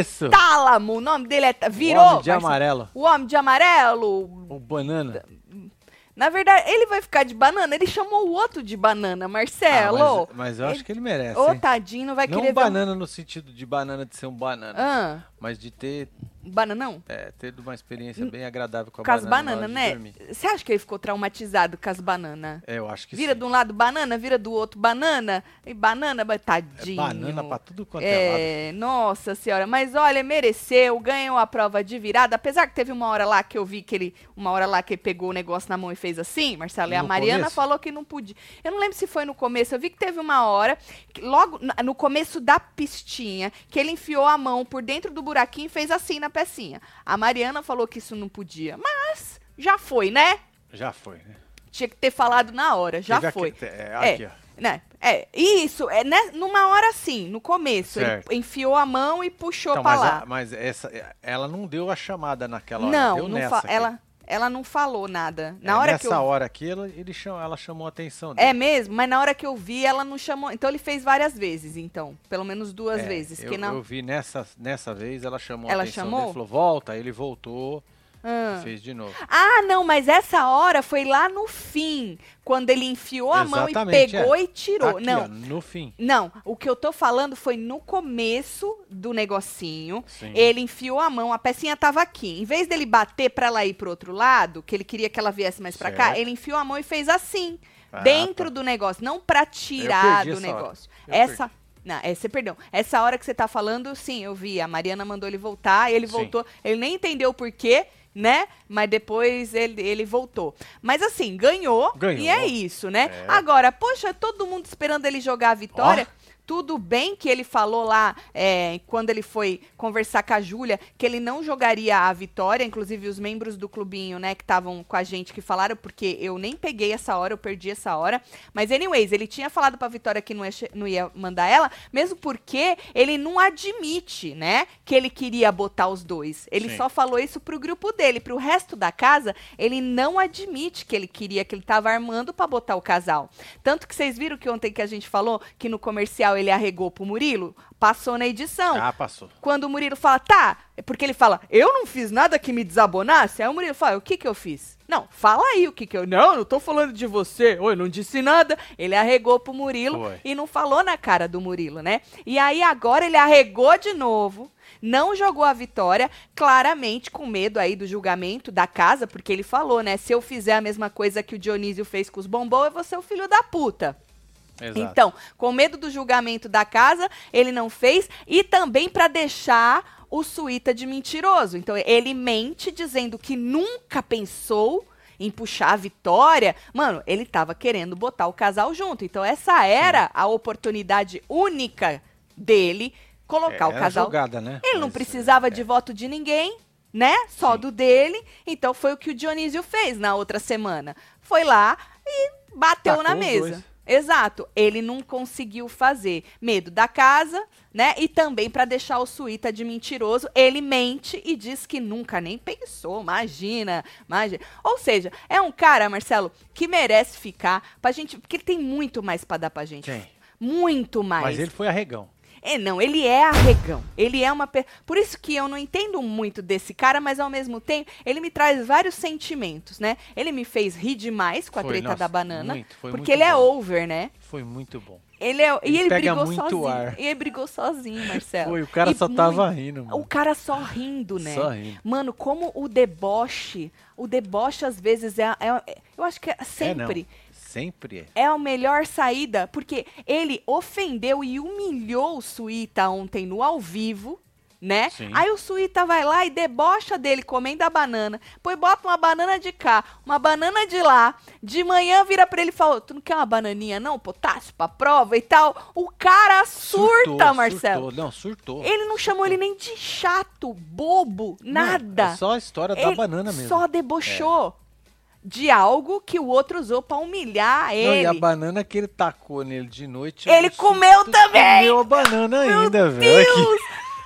isso. Tálamo, o nome dele é. Virou. O homem de amarelo. O homem de amarelo. O banana. Na verdade, ele vai ficar de banana. Ele chamou o outro de banana, Marcelo. Ah, mas, mas eu acho que ele merece. Ô, hein? tadinho, não vai Não querer ver um- banana no sentido de banana de ser um banana, Ah, mas de ter, bananão? é, ter uma experiência bem agradável com a Com as banana. na bananas, hora de né? Você acha que ele ficou traumatizado com as bananas? É, eu acho que Vira sim. de um lado banana, vira do outro banana, e banana, ba- É tadinho. banana pra tudo quanto é, lado. É, nossa senhora, mas olha, mereceu, ganhou a prova de virada, apesar que teve uma hora lá que eu vi que ele, uma hora lá que ele pegou o negócio na mão e fez assim, Marcelo, e a Mariana começo? falou que não podia. Eu não lembro se foi no começo, eu vi que teve uma hora, que logo no começo da pistinha, que ele enfiou a mão por dentro do buraquinho e fez assim na pecinha. A Mariana falou que isso não podia, mas já foi, né? Já foi, né? Tinha que ter falado na hora, já Teve foi. aquele- é, É, aqui, ó. né? É, isso, é né, numa hora assim, no começo. Certo. enfiou a mão e puxou Então, pra mas, lá. a- mas essa, ela não deu a chamada naquela hora. não, deu não nessa aqui. ela, ela não falou nada. Na É, hora nessa que eu hora aqui, ela, ele cham- ela chamou a atenção É dele. mesmo, mas na hora que eu vi, ela não chamou. Então ele fez várias vezes, então. Pelo menos duas É, vezes. eu, que não. eu vi nessa, nessa vez, ela chamou Ela a atenção chamou? dele, falou, volta, ele voltou Ah. fez de novo. Ah, não, mas essa hora foi lá no fim, quando ele enfiou a mão e Exatamente, pegou é. e tirou. Aqui, não, ó, no fim. Não, o que eu tô falando foi no começo do negocinho. Sim. Ele enfiou a mão, a pecinha tava aqui. Em vez dele bater pra ela ir pro outro lado, que ele queria que ela viesse mais pra cá, ele enfiou a mão e fez assim, Ah, dentro tá. do negócio, não pra tirar perdi do essa negócio. Essa não, é, você perdeu. Essa hora que você tá falando, sim, eu vi. A Mariana mandou ele voltar, ele Sim. voltou. Ele nem entendeu o porquê, né? Mas depois ele, ele voltou. Mas assim, ganhou, Ganhou. E é isso, né? É. Agora, poxa, todo mundo esperando ele jogar a vitória. Tudo bem que ele falou lá, é, quando ele foi conversar com a Júlia, que ele não jogaria a vitória, inclusive os membros do clubinho, né, que estavam com a gente, que falaram, porque eu nem peguei essa hora, eu perdi essa hora. Mas, anyways, ele tinha falado pra Vitória que não ia, não ia mandar ela, mesmo porque ele não admite, né, que ele queria botar os dois. Ele Sim. só falou isso pro grupo dele, pro resto da casa, ele não admite que ele queria, que ele tava armando pra botar o casal. Tanto que vocês viram que ontem que a gente falou que no comercial ele arregou pro Murilo, passou na edição. Ah, passou. Quando o Murilo fala, tá, é porque ele fala, eu não fiz nada que me desabonasse. Aí o Murilo fala, o que que eu fiz? Não, fala aí o que que eu. Não, não tô falando de você. Oi, não disse nada. Ele arregou pro Murilo e não falou na cara do Murilo, né? E aí agora ele arregou de novo. Não jogou a vitória, claramente com medo aí do julgamento da casa, porque ele falou, né? Se eu fizer a mesma coisa que o Dionísio fez com os bombons, eu vou ser o filho da puta. Exato. Então, com medo do julgamento da casa, ele não fez e também para deixar o Suíta de mentiroso. Então, ele mente dizendo que nunca pensou em puxar a vitória. Mano, ele tava querendo botar o casal junto. Então, essa era a oportunidade única dele colocar o Era casal jogada, né? ele não Mas, precisava é, de voto de ninguém, né? Só Sim. do dele. Então foi o que o Dionísio fez na outra semana. Foi lá e bateu Tacou na mesa. dois. Exato. Ele não conseguiu fazer. Medo da casa, né? E também para deixar o Suíta de mentiroso. Ele mente e diz que nunca nem pensou. Imagina, imagina. Ou seja, é um cara, Marcelo, que merece ficar pra gente. Porque ele tem muito mais pra dar pra gente. Quem? Muito mais. Mas ele foi arregão. É, não, ele é arregão. Ele é uma. pe- Por isso que eu não entendo muito desse cara, mas ao mesmo tempo, ele me traz vários sentimentos, né? Ele me fez rir demais com a Foi, treta nossa, da banana. muito, foi porque muito ele é bom. over, né? Foi muito bom. Ele é. Ele e ele pega brigou muito sozinho. ar. E ele brigou sozinho, Marcelo. Foi, o cara E só muito- tava rindo, mano. O cara só rindo, né? Só rindo. Mano, como o deboche. O deboche, às vezes, é. é- eu acho que é sempre. É, não. Sempre é. é a melhor saída, porque ele ofendeu e humilhou o Suíta ontem no ao vivo, né? Sim. Aí o Suíta vai lá e debocha dele comendo a banana, depois bota uma banana de cá, uma banana de lá, de manhã vira pra ele e fala, tu não quer uma bananinha não, potássio pra prova e tal? O cara surta, Surtou, Marcelo. Surtou. Não, surtou. Ele não chamou ele nem de chato, bobo, nada. Não, é só a história da Ele banana mesmo. É. Só debochou de algo que o outro usou pra humilhar Não, ele. e a banana que ele tacou nele de noite. Ele comeu também! Comeu a banana Meu ainda, velho. Deus!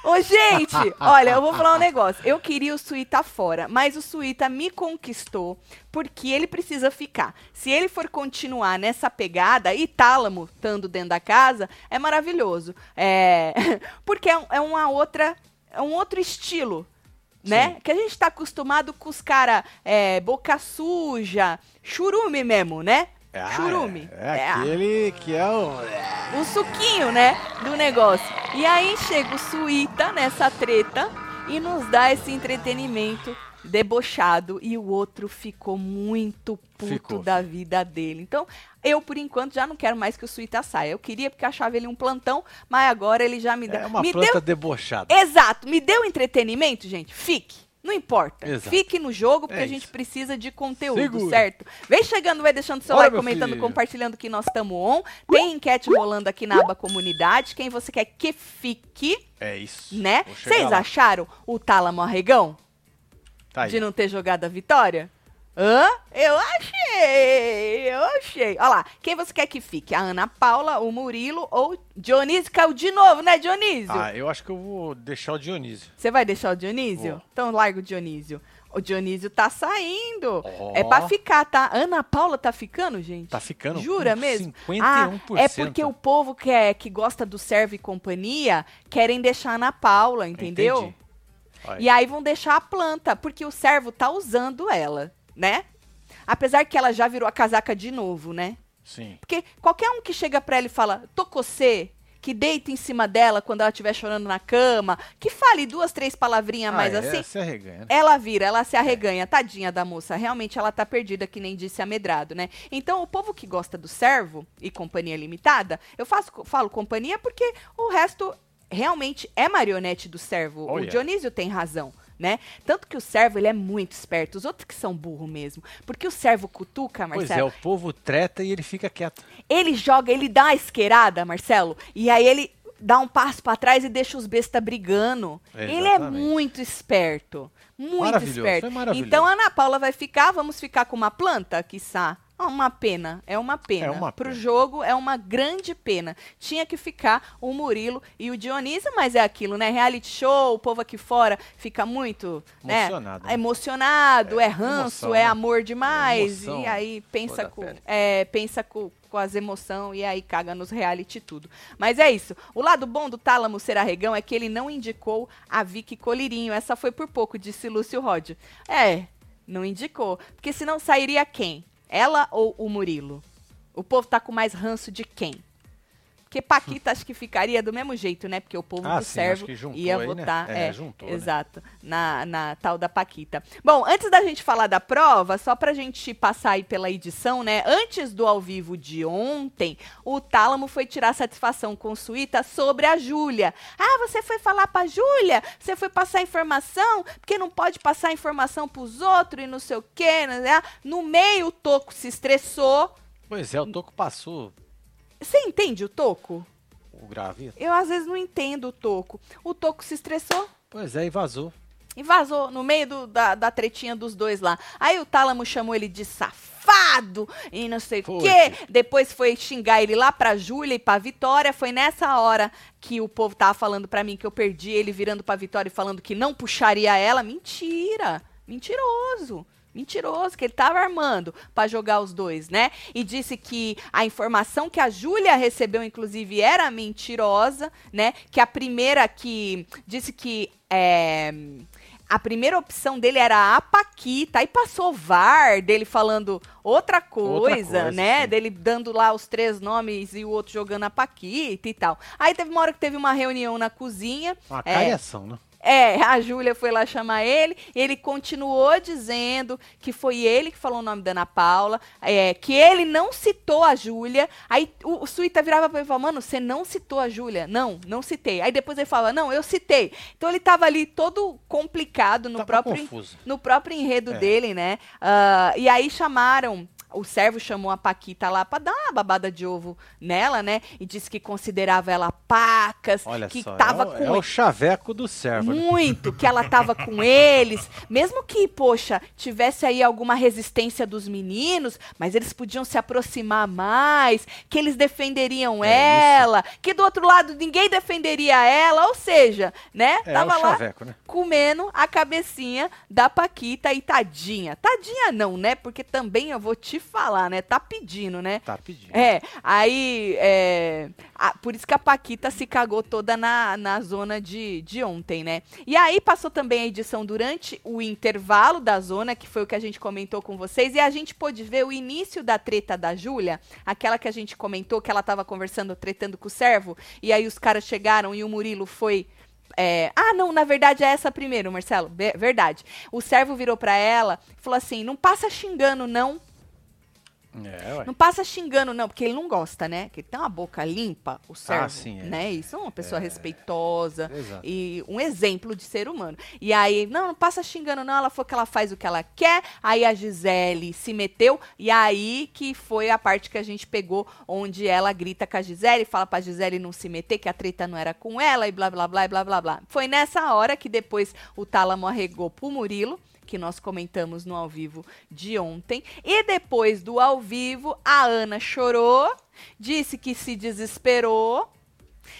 Ô, gente, olha, eu vou falar um negócio. Eu queria o Suíta fora, mas o Suíta me conquistou porque ele precisa ficar. Se ele for continuar nessa pegada, e Tálamo estando dentro da casa, é maravilhoso. É... Porque é, é uma outra. É um outro estilo né? Sim. Que a gente tá acostumado com os caras é, boca suja, churume mesmo, né? Ah, churume. É, é aquele que é o. o suquinho, né, do negócio. E aí chega o Suíta nessa treta e nos dá esse entretenimento debochado e o outro ficou muito puto Ficou, da vida dele. Então, eu por enquanto já não quero mais que o Suíta saia. Eu queria porque achava ele um plantão, mas agora ele já me deu. É uma me planta deu debochada. Exato, me deu entretenimento, gente. Fique. Não importa. Exato. Fique no jogo, porque É a gente precisa de conteúdo, Segura. certo? Vem chegando, vai deixando seu like, comentando, filho. compartilhando que nós estamos on. Tem enquete rolando aqui na aba comunidade. Quem você quer que fique, É isso. né? Vocês acharam o Tálamo arregão Tá de não ter jogado a vitória? Hã? Eu achei! Eu achei. Olha lá, quem você quer que fique? A Ana Paula, o Murilo ou Dionísio? Caiu de novo, né, Dionísio? Ah, eu acho que eu vou deixar o Dionísio. Você vai deixar o Dionísio? Vou. Então larga o Dionísio. O Dionísio tá saindo. Ó. É pra ficar, tá? Ana Paula tá ficando, gente? Tá ficando Jura mesmo? 51%. Ah, é porque o povo que, é, que gosta do Servo e Companhia querem deixar a Ana Paula, entendeu? Entendi. Olha. E aí vão deixar a planta, porque o servo tá usando ela, né? Apesar que ela já virou a casaca de novo, né? Sim. Porque qualquer um que chega pra ela e fala, tô com você, que deita em cima dela quando ela estiver chorando na cama, que fale duas, três palavrinhas mais ah, assim, É, se arreganha. né? ela vira, ela se arreganha. Tadinha da moça. Realmente ela tá perdida, que nem disse amedrado, né? Então, o povo que gosta do servo e companhia limitada, eu faço, falo companhia porque o resto realmente é marionete do servo. Oh, o yeah. Dionísio tem razão. Né? Tanto que o servo ele é muito esperto, os outros que são burro mesmo. Porque o servo cutuca, Pois Marcelo, é, o povo treta e ele fica quieto. ele joga, ele dá uma esquerada, Marcelo, e aí ele dá um passo pra trás e deixa os bestas brigando. Ele é Exatamente. muito esperto. Muito Maravilhoso, esperto. Então a Ana Paula vai ficar, vamos ficar com uma planta, quiçá. Ah, Uma pena, é uma pena. É uma Pro pena. jogo é uma grande pena. Tinha que ficar o Murilo e o Dionísio, mas é aquilo, né? Reality show, o povo aqui fora fica muito né? Emocionado, né? emocionado, é, ranço, emoção, é né? amor demais. Emoção, e aí pensa com, é, pensa com, com as emoções e aí caga nos reality tudo. Mas é isso. O lado bom do Tálamo ser arregão é que ele não indicou a Vicky Colirinho. Essa foi por pouco, disse Lúcio Rod. É, não indicou. Porque senão sairia quem? Ela ou o Murilo? O povo tá com mais ranço de quem? Porque Paquita acho que ficaria do mesmo jeito, né? Porque o povo Ah, do sim, servo ia aí, né? votar. É, É, juntou, né? exato. Na, na tal da Paquita. Bom, antes da gente falar da prova, só pra gente passar aí pela edição, né? Antes do ao vivo de ontem, o Tálamo foi tirar satisfação com Suíta sobre a Júlia. Ah, você foi falar pra Júlia? Você foi passar informação? Porque não pode passar informação pros outros e não sei o quê, né? No meio, o Toco se estressou. Pois é, o Toco passou Você entende o Toco? o graveto. Eu às vezes não entendo o Toco. O Toco se estressou Pois é, e vazou. e vazou no meio do- da, da tretinha dos dois lá. Aí o Tálamo chamou ele de safado e não sei o quê. Depois foi xingar ele lá pra Júlia e pra Vitória. Foi nessa hora que o povo tava falando pra mim que eu perdi ele virando pra Vitória e falando que não puxaria ela. Mentira! Mentiroso! Mentiroso, que ele tava armando pra jogar os dois, né? E disse que a informação que a Júlia recebeu, inclusive, era mentirosa, né? Que a primeira que disse que é, a primeira opção dele era a Paquita, aí passou o VAR dele falando outra coisa, coisa, né? sim. Dele dando lá os três nomes e o outro jogando a Paquita e tal. Aí teve uma hora que teve uma reunião na cozinha. Uma é, cariação, né? É, a Júlia foi lá chamar ele, e ele continuou dizendo que foi ele que falou o nome da Ana Paula, é, que ele não citou a Júlia. Aí o, o Suíta virava pra ele e falava, mano, você não citou a Júlia? Não, não citei. Aí depois ele falava, não, eu citei. Então ele tava ali todo complicado no Tava próprio confuso. no próprio enredo É. dele, né? Ah, e aí chamaram o servo chamou a Paquita lá pra dar uma babada de ovo nela, né? E disse que considerava ela pacas, Olha que só, tava é, o, com é o chaveco do servo. né? muito que ela tava com eles, mesmo que, poxa, tivesse aí alguma resistência dos meninos, mas eles podiam se aproximar mais, que eles defenderiam É, ela, que do outro lado ninguém defenderia ela, ou seja, né? É tava o lá chaveco, né? comendo a cabecinha da Paquita e tadinha. Tadinha não, né? Porque também eu vou te falar, né? Tá pedindo, né? Tá pedindo. É, aí, é, a- por isso que a Paquita se cagou toda na, na zona de, de ontem, né? E aí passou também a edição durante o intervalo da zona, que foi o que a gente comentou com vocês, e a gente pôde ver o início da treta da Júlia, aquela que a gente comentou que ela tava conversando, tretando com o servo, e aí os caras chegaram e o Murilo foi é, ah, não, na verdade é essa primeiro, Marcelo. Be- verdade. O servo virou pra ela e falou assim: não passa xingando, não. É. Não passa xingando, não, porque ele não gosta, né? Que ele tem uma boca limpa, o servo. sim, é. né? Isso é uma pessoa respeitosa Exato. e um exemplo de ser humano. E aí, não, não passa xingando, não. Ela falou que ela faz o que ela quer. Aí a Gisele se meteu. E aí que foi a parte que a gente pegou, onde ela grita com a Gisele, fala pra Gisele não se meter, que a treta não era com ela, e blá, blá, blá, blá, blá, blá. Foi nessa hora que depois o Tálamo arregou pro Murilo que nós comentamos no ao vivo de ontem. E depois do ao vivo, a Ana chorou, disse que se desesperou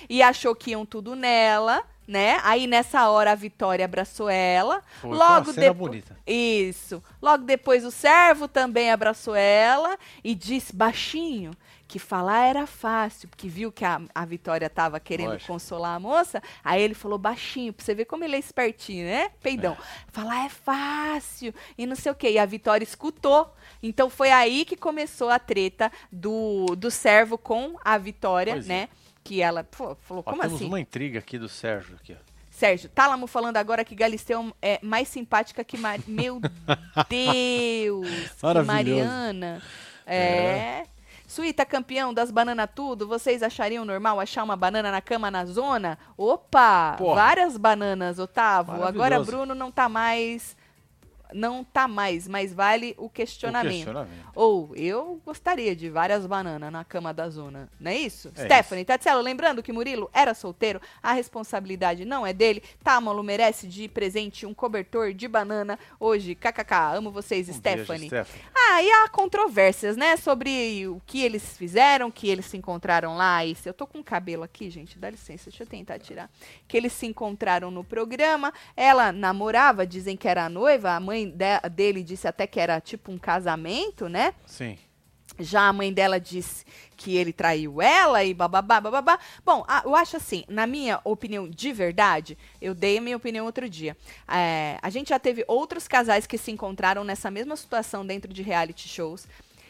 e achou que iam tudo nela, né? Aí nessa hora a Vitória abraçou ela. Foi, Logo depois. bonita. Isso. Logo depois o servo também abraçou ela e disse baixinho que falar era fácil, porque viu que a, a Vitória tava querendo Lógico. consolar a moça. Aí ele falou baixinho, pra você ver como ele é espertinho, né? Peidão. Falar é fácil e não sei o quê. E a Vitória escutou. Então foi aí que começou a treta do, do servo com a Vitória, Pois é. né? Que ela pô, falou, Ó, como temos assim? uma intriga aqui do Sérgio. Aqui, ó. Sérgio, Tálamo falando agora que Galisteu é mais simpática que Mar... Meu Deus! que Maravilhoso. Mariana. É. Suíta campeão das bananas tudo, vocês achariam normal achar uma banana na cama na zona? Opa! Porra. Várias bananas, Otávio. Agora. Bruno não tá mais. Não tá mais, mas vale o O questionamento. questionamento. Ou eu gostaria de várias bananas na cama da zona, não é isso? É Stephanie, Tatselo, lembrando que Murilo era solteiro, a responsabilidade não é dele. Támalo merece de presente um cobertor de banana hoje. KKK, amo vocês, Um Stephanie. Beijo, Stephanie. Ah, e há controvérsias, né, sobre o que eles fizeram, que eles se encontraram lá. E se eu tô com cabelo aqui, gente, dá licença, deixa eu tentar tirar. Que eles se encontraram no programa. Ela namorava, dizem que era a noiva. A mãe de- dele disse até que era tipo um casamento, né? Sim. Já a mãe dela disse que ele traiu ela e bababá, bababá. Bom, a- eu acho assim, na minha opinião de verdade, eu dei a minha opinião outro dia. É, a gente já teve outros casais que se encontraram nessa mesma situação dentro de reality shows.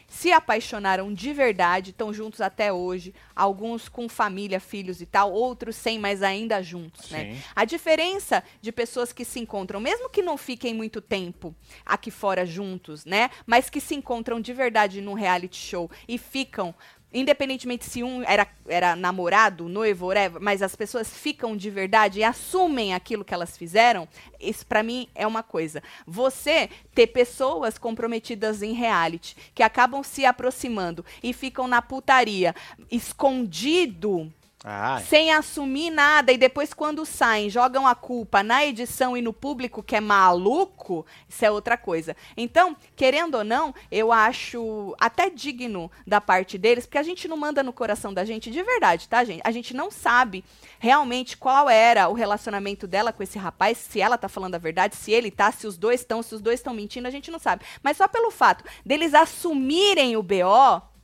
Se apaixonaram de verdade, estão juntos até hoje, alguns com família, filhos e tal, outros sem, mas ainda juntos, né? Sim. A diferença de pessoas que se encontram, mesmo que não fiquem muito tempo aqui fora juntos, né? Mas que se encontram de verdade num reality show e ficam. Independentemente se um era, era namorado, noivo, whatever, mas as pessoas ficam de verdade e assumem aquilo que elas fizeram, isso pra mim é uma coisa. Você ter pessoas comprometidas em reality que acabam se aproximando e ficam na putaria, escondido, Ah, sem assumir nada e depois quando saem jogam a culpa na edição e no público que é maluco, isso é outra coisa. Então, querendo ou não, eu acho até digno da parte deles, porque a gente não manda no coração da gente de verdade, tá, gente? A gente não sabe realmente qual era o relacionamento dela com esse rapaz, se ela tá falando a verdade, se ele tá, se os dois estão, se os dois estão mentindo, a gente não sabe. Mas só pelo fato deles assumirem o BO,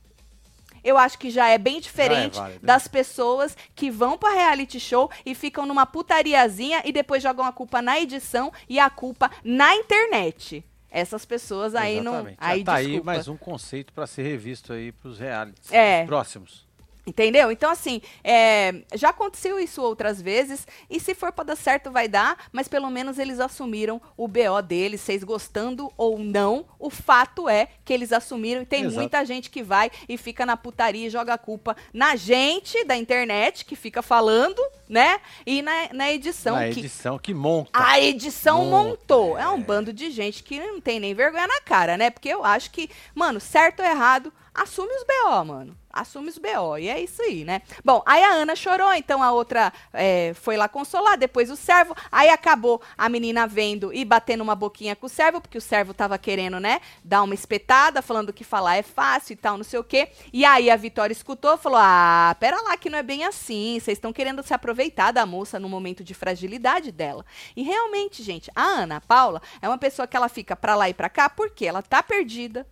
eu acho que já é bem diferente válido. das pessoas que vão pra reality show e ficam numa putariazinha e depois jogam a culpa na edição e a culpa na internet. Essas pessoas aí não. exatamente. Já Aí tá aí desculpa. mais um conceito para ser revisto aí pros realities. É. os próximos. Entendeu? Então, assim, é, já aconteceu isso outras vezes, e se for para dar certo, vai dar, mas pelo menos eles assumiram o BO deles, vocês gostando ou não, o fato é que eles assumiram, e tem Exato. muita gente que vai e fica na putaria e joga a culpa na gente da internet, que fica falando, né? E na, na edição. Na que edição que monta. a edição Monta, montou. É. é. um bando de gente que não tem nem vergonha na cara, né? Porque eu acho que, mano, certo ou errado, assume os BO, mano. Assume os BO. E é isso aí, né? Bom, aí a Ana chorou, então a outra é, foi lá consolar, depois o servo. Aí acabou a menina vendo e batendo uma boquinha com o servo, porque o servo tava querendo, né, dar uma espetada, falando que falar é fácil e tal, não sei o quê. E aí a Vitória escutou falou: Ah, pera lá, que não é bem assim. Vocês estão querendo se aproveitar da moça no momento de fragilidade dela. E realmente, gente, a Ana Paula é uma pessoa que ela fica pra lá e pra cá porque ela tá perdida.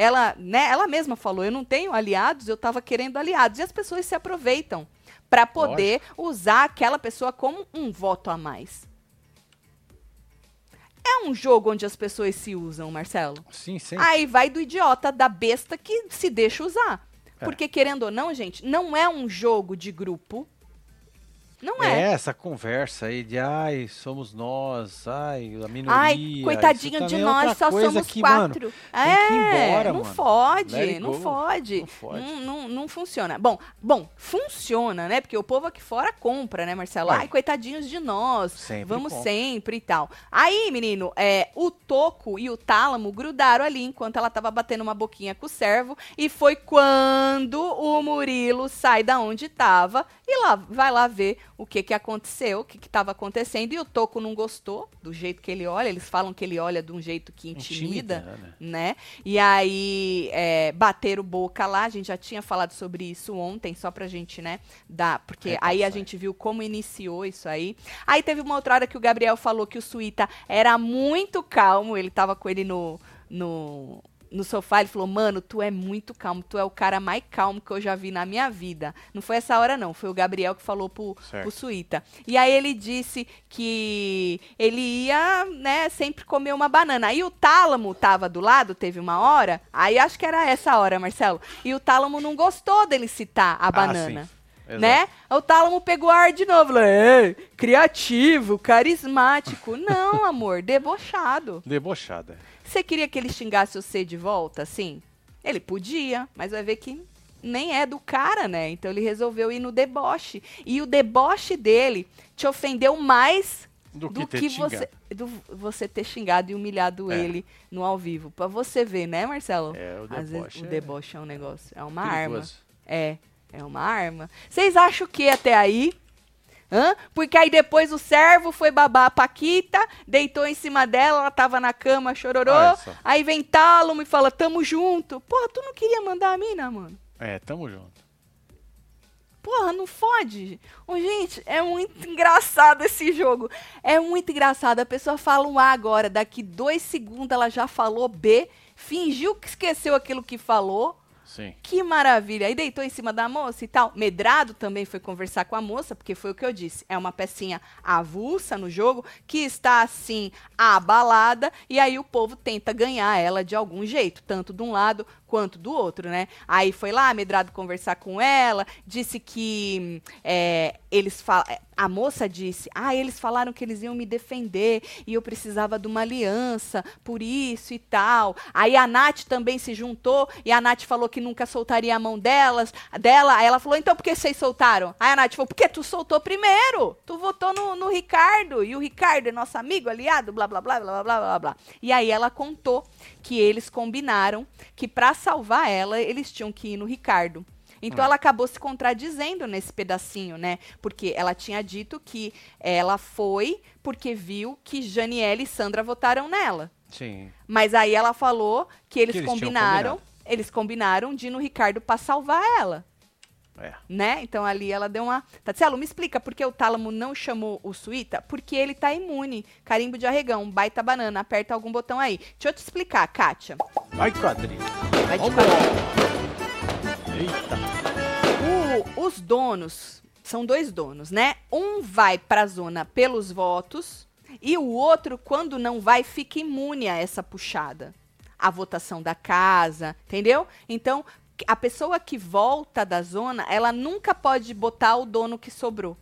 Ela, né, ela mesma falou: eu não tenho aliados, eu tava querendo aliados. E as pessoas se aproveitam pra poder usar aquela pessoa como um voto a mais. É um jogo onde as pessoas se usam, Marcelo. Sim, sim. Aí vai do idiota, da besta que se deixa usar. É. Porque, querendo ou não, gente, não é um jogo de grupo. Não é. é. essa conversa aí de ai, somos nós, ai, a minoria. Ai, coitadinho de é nós, outra só somos que, mano, quatro. tem é, embora, não mano. fode, não fode. Não fode. Não, não, não funciona. Bom, bom, funciona, né? Porque o povo aqui fora compra, né, Marcelo? Ué. Ai, coitadinhos de nós. Sempre vamos compra. sempre e tal. Aí, menino, é, o toco e o tálamo grudaram ali enquanto ela tava batendo uma boquinha com o servo. E foi quando o Murilo sai da onde tava e lá vai lá ver o que que aconteceu, o que que tava acontecendo. E o toco não gostou do jeito que ele olha. Eles falam que ele olha de um jeito que intimida né? né? E aí é, bateram boca lá, a gente já tinha falado sobre isso ontem, só pra gente, né, dar, porque Repassar. aí a gente viu como iniciou isso aí. Aí teve uma outra hora que o Gabriel falou que o Suíta era muito calmo, ele tava com ele no, no, no sofá, ele falou, mano, tu é muito calmo, tu é o cara mais calmo que eu já vi na minha vida. Não foi essa hora não, foi o Gabriel que falou pro, Certo. pro Suíta. E aí ele disse que ele ia, né, sempre comer uma banana. Aí o Tálamo tava do lado, teve uma hora, aí acho que era essa hora, Marcelo. E o Tálamo não gostou dele citar a banana. Ah, sim. Exato. Né? O Tálamo pegou ar de novo. Falou, "É, criativo, carismático. Não, amor, debochado. Debochada. Você queria que ele xingasse você de volta, assim? Ele podia, mas vai ver que nem é do cara, né? Então ele resolveu ir no deboche. E o deboche dele te ofendeu mais Do que do você, do você ter xingado e humilhado É. ele no ao vivo. Pra você ver, né, Marcelo? É, o Às vezes deboche o é deboche é um negócio, é uma arma. Perigoso. É, é uma arma. Vocês acham que até aí? Hã? Porque aí depois o servo foi babar a Paquita, deitou em cima dela, ela tava na cama, chororô. Aí vem Tálamo e fala, tamo junto. Porra, tu não queria mandar a mina, mano? É, tamo junto. Porra, não fode. Ô, gente, é muito engraçado esse jogo. É muito engraçado. A pessoa fala um A agora, daqui dois segundos ela já falou B, fingiu que esqueceu aquilo que falou. Sim. Que maravilha. Aí deitou em cima da moça e tal. Medrado também foi conversar com a moça, porque foi o que eu disse. É uma pecinha avulsa no jogo, que está assim, abalada, e aí o povo tenta ganhar ela de algum jeito, tanto de um lado quanto do outro, né? Aí foi lá, medrado conversar com ela, disse que é, eles falam. É, a moça disse: Ah, eles falaram que eles iam me defender e eu precisava de uma aliança por isso e tal. Aí a Nath também se juntou e a Nath falou que nunca soltaria a mão delas, dela. Aí ela falou: Então por que vocês soltaram? Aí a Nath falou: Porque tu soltou primeiro. Tu votou no, no Ricardo e o Ricardo é nosso amigo, aliado, blá, blá, blá, blá, blá, blá, blá. E aí ela contou que eles combinaram que para salvar ela eles tinham que ir no Ricardo. Então Ah. ela acabou se contradizendo nesse pedacinho, né? Porque ela tinha dito que ela foi porque viu que Janiele e Sandra votaram nela. Sim. Mas aí ela falou que eles, Que eles combinaram, eles combinaram de ir no Ricardo para salvar ela, É. né? Então ali ela deu uma, Tatselo, me explica por que o Tálamo não chamou o Suíta? Porque ele tá imune. Carimbo de arregão, baita banana, aperta algum botão aí. Deixa eu te explicar, Kátia. Vai, quadrilha. Vai te. Eita. O- os donos, são dois donos, né? Um vai pra zona pelos votos e o outro, quando não vai, fica imune a essa puxada. A votação da casa, entendeu? Então, a pessoa que volta da zona, ela nunca pode botar o dono que sobrou.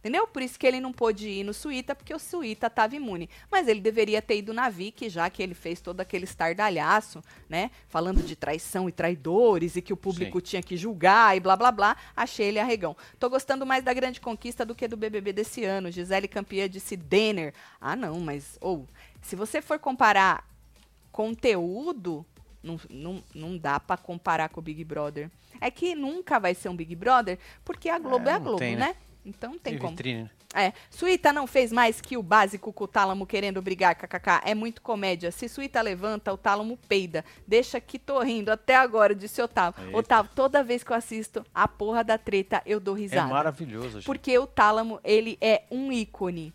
Entendeu? Por isso que ele não pôde ir no Suíta, porque o Suíta estava imune. Mas ele deveria ter ido na Vic, já que ele fez todo aquele estardalhaço, né? Falando de traição e traidores e que o público Sim. tinha que julgar e blá blá blá. Achei ele arregão. Tô gostando mais da grande conquista do que do BBB desse ano. Gisele campeã disse Denner. Ah, não, mas. Ou, se você for comparar conteúdo, não, não, não dá pra comparar com o Big Brother. É que nunca vai ser um Big Brother, porque a Globo é, É, a Globo, tem, né? né? Então não tem Tem como. vitrine. É, Suíta não fez mais que o básico com o Tálamo querendo brigar, kkk. É muito comédia. Se Suíta levanta, o Tálamo peida. Deixa que tô rindo até agora, disse Otávio. Eita. Otávio, toda vez que eu assisto a porra da treta, eu dou É risada. maravilhoso, gente. porque o Tálamo, ele é um ícone.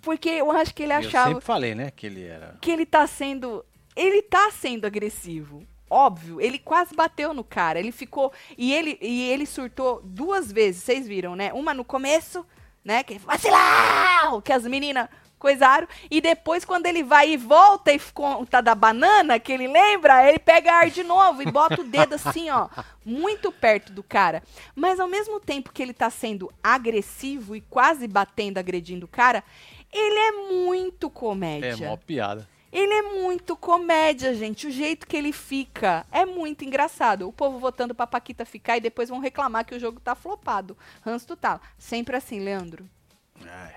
Porque eu acho que ele Eu achava sempre falei, né, que ele era... que ele tá sendo. Ele tá sendo agressivo. Óbvio, ele quase bateu no cara. Ele ficou. E ele, e ele surtou duas vezes, vocês viram, né? Uma no começo, né? Que vacilau! Que as meninas coisaram. E depois, quando ele vai e volta e conta da banana, que ele lembra, ele pega ar de novo e bota o dedo assim, ó, muito perto do cara. Mas ao mesmo tempo que ele tá sendo agressivo e quase batendo, agredindo o cara, ele é muito É, comédia. mó piada. Ele é muito comédia, gente. O jeito que ele fica é muito engraçado. O povo votando pra Paquita ficar e depois vão reclamar que o jogo tá flopado. Ranço total. Sempre assim, Leandro. Ai,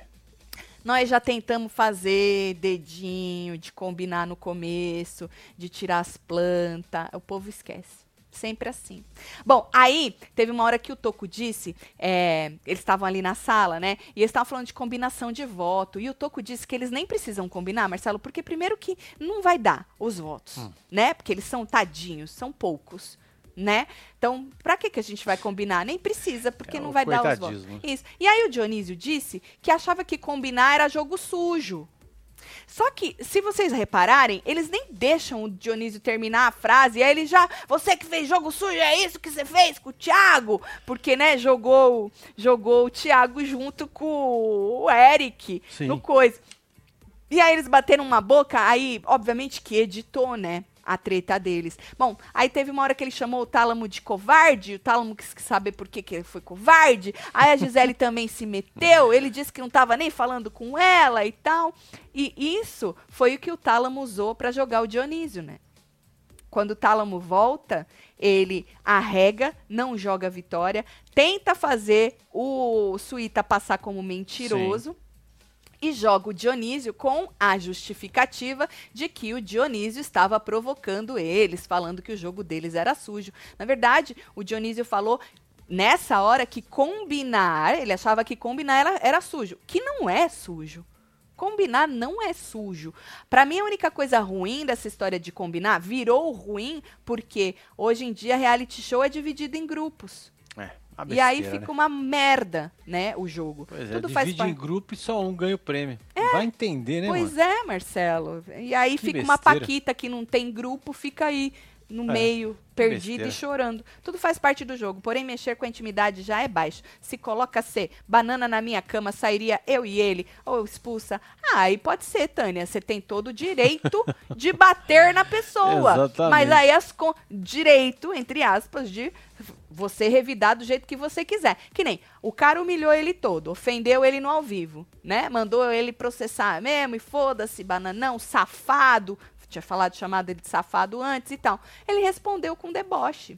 Nós já tentamos fazer dedinho, de combinar no começo, de tirar as plantas. O povo esquece. Sempre assim. Bom, aí teve uma hora que o Toco disse, é, eles estavam ali na sala, né? E eles estavam falando de combinação de voto. E o Toco disse que eles nem precisam combinar, Marcelo, porque primeiro que não vai dar os votos, né? Porque eles são tadinhos, são poucos, né? Então, pra que, que a gente vai combinar? Nem precisa, porque É não vai dar os votos. Isso. E aí o Dionísio disse que achava que combinar era jogo sujo. Só que, se vocês repararem, eles nem deixam o Dionísio terminar a frase. E aí ele já. Você que fez jogo sujo, é isso que você fez com o Thiago? Porque, né, jogou, jogou o Thiago junto com o Eric Sim. no coisa. E aí eles bateram uma boca, aí, obviamente que editou, né? A treta deles. Bom, aí teve uma hora que ele chamou o Tálamo de covarde, o Tálamo quis saber por que, que ele foi covarde. Aí a Gisele também se meteu, ele disse que não tava nem falando com ela e tal. E isso foi o que o Tálamo usou pra jogar o Dionísio, né? Quando o Tálamo volta, ele arrega, não joga a vitória, tenta fazer o Suíta passar como mentiroso e joga o Dionísio com a justificativa de que o Dionísio estava provocando eles, falando que o jogo deles era sujo. Na verdade, o Dionísio falou nessa hora que combinar, ele achava que combinar era, era sujo, que não é sujo. Combinar não é sujo. Pra mim, a única coisa ruim dessa história de combinar virou ruim porque hoje em dia reality show é dividido em grupos. É, uma e aí fica né? uma merda, né, o jogo. Pois é, Tudo faz divide em parte. grupo e só um ganha o prêmio. Vai entender, né, Pois mano? é, Marcelo. E aí Que fica uma besteira. Paquita que não tem grupo, fica aí no É, meio, perdida e chorando. Tudo faz parte do jogo, porém mexer com a intimidade já é baixo. Se coloca C, banana na minha cama, sairia eu e ele, ou expulsa. Ah, aí pode ser, Tânia, você tem todo o direito de bater na pessoa. Exatamente. Mas aí as con- direito, entre aspas, de você revidar do jeito que você quiser. Que nem o cara humilhou ele todo, ofendeu ele no ao vivo, né? Mandou ele processar mesmo e foda-se, bananão, safado. Tinha falado, chamado ele de safado antes e tal. Ele respondeu com deboche,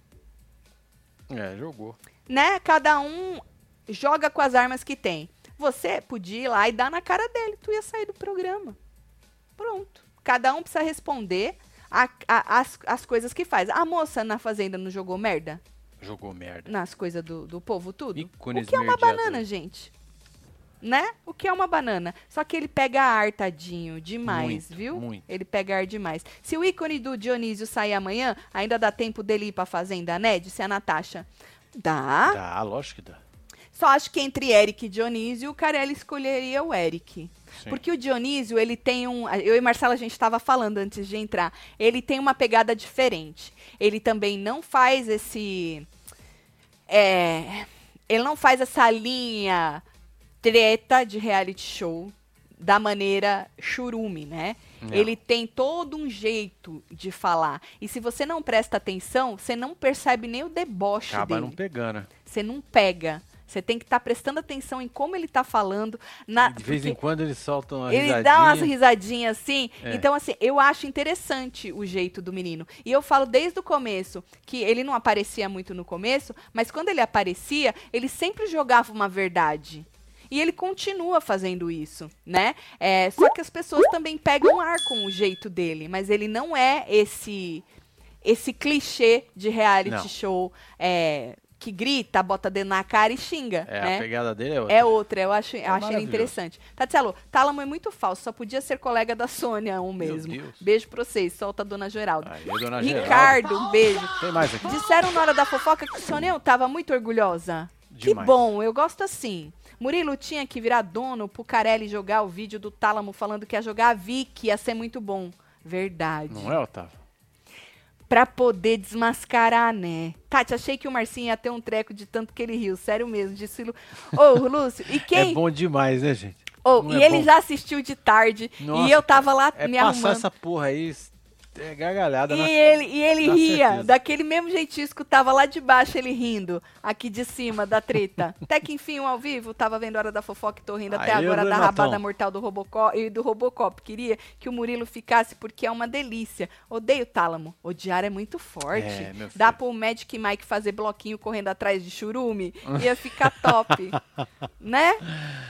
É, jogou. né? Cada um joga com as armas que tem. Você podia ir lá e dar na cara dele, tu ia sair do programa. Pronto. Cada um precisa responder a- a- as, as coisas que faz. A moça na fazenda não jogou merda? Jogou merda. nas coisas do, do povo tudo? Ícones o que é uma banana, gente? Né? O que é uma banana? Só que ele pega ar, tadinho, demais, Muito, viu? muito. Ele pega ar demais. Se o ícone do Dionísio sair amanhã, ainda dá tempo dele ir pra fazenda, né? Disse a Natasha. Dá. Dá, lógico que dá. Só acho que entre Eric e Dionísio, o Carelli escolheria o Eric. Sim. Porque o Dionísio, ele tem um. Eu e Marcela, a gente estava falando antes de entrar. Ele tem uma pegada diferente. Ele também não faz esse. É, ele não faz essa linha treta de reality show. da maneira churume, né? Não. Ele tem todo um jeito de falar. E se você não presta atenção, você não percebe nem o deboche Acaba dele. não pegando. Você não pega. Você tem que estar prestando atenção em como ele tá falando. Na, De vez em quando ele solta uma ele risadinha. dá umas risadinhas assim. É. Então, assim, eu acho interessante o jeito do menino. E eu falo desde o começo que ele não aparecia muito no começo, mas quando ele aparecia, ele sempre jogava uma verdade. E ele continua fazendo isso, né? É, só que as pessoas também pegam ar com o jeito dele, mas ele não é esse esse clichê de reality Não. show é, que grita, bota dedo na cara e xinga, É, né? a pegada dele é outra. É outra, eu acho, eu achei interessante. Tatielo, Tálamo é muito falso, só podia ser colega da Sônia um mesmo. Deus. Beijo pra vocês, solta a dona Geralda. Aí, dona Geralda. Ricardo, um beijo. Tem mais aqui? Disseram na hora da fofoca que o Soneu tava muito orgulhosa. Que Demais. bom, eu gosto assim. Murilo tinha que virar dono pro Carelli jogar o vídeo do Tálamo falando que ia jogar a Vicky, ia ser muito bom. Verdade. Não é, Otávio? Pra poder desmascarar, né? Tati, achei que o Marcinho ia ter um treco de tanto que ele riu. Sério mesmo, disse Lu... Ô, Lúcio, e quem... É bom demais, né, gente? Oh, Não e é ele bom? já assistiu de tarde Nossa, e eu tava lá É me passar arrumando. essa porra aí, é gargalhada E na... ele, e ele ria, certeza. daquele mesmo jeitinho que tava lá de baixo ele rindo, aqui de cima da treta. até que enfim, um ao vivo, tava vendo a Hora da Fofoca e tô rindo até Aí, agora da rabada mortal do Robocop e do Robocop. Queria que o Murilo ficasse porque é uma delícia. Odeio tálamo. Odiar é muito forte. É, meu Dá pro Magic Mike fazer bloquinho correndo atrás de churume, ia ficar top. né?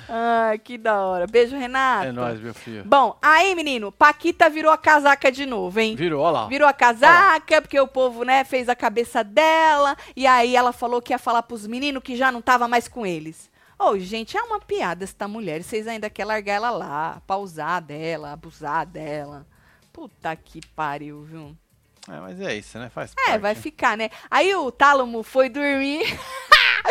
Ai, que da hora. Beijo, Renato. É nóis, meu filho. Bom, aí, menino, Paquita virou a casaca de novo, hein? Virou, olha lá. Virou a casaca, porque o povo, né, fez a cabeça dela. E aí ela falou que ia falar pros meninos que já não tava mais com eles. Ô, gente, é uma piada esta mulher. Vocês ainda querem largar ela lá, pausar dela, abusar dela. Puta que pariu, viu? É, mas é isso, né? Faz É, parte. vai ficar, né? Aí o Tálamo foi dormir.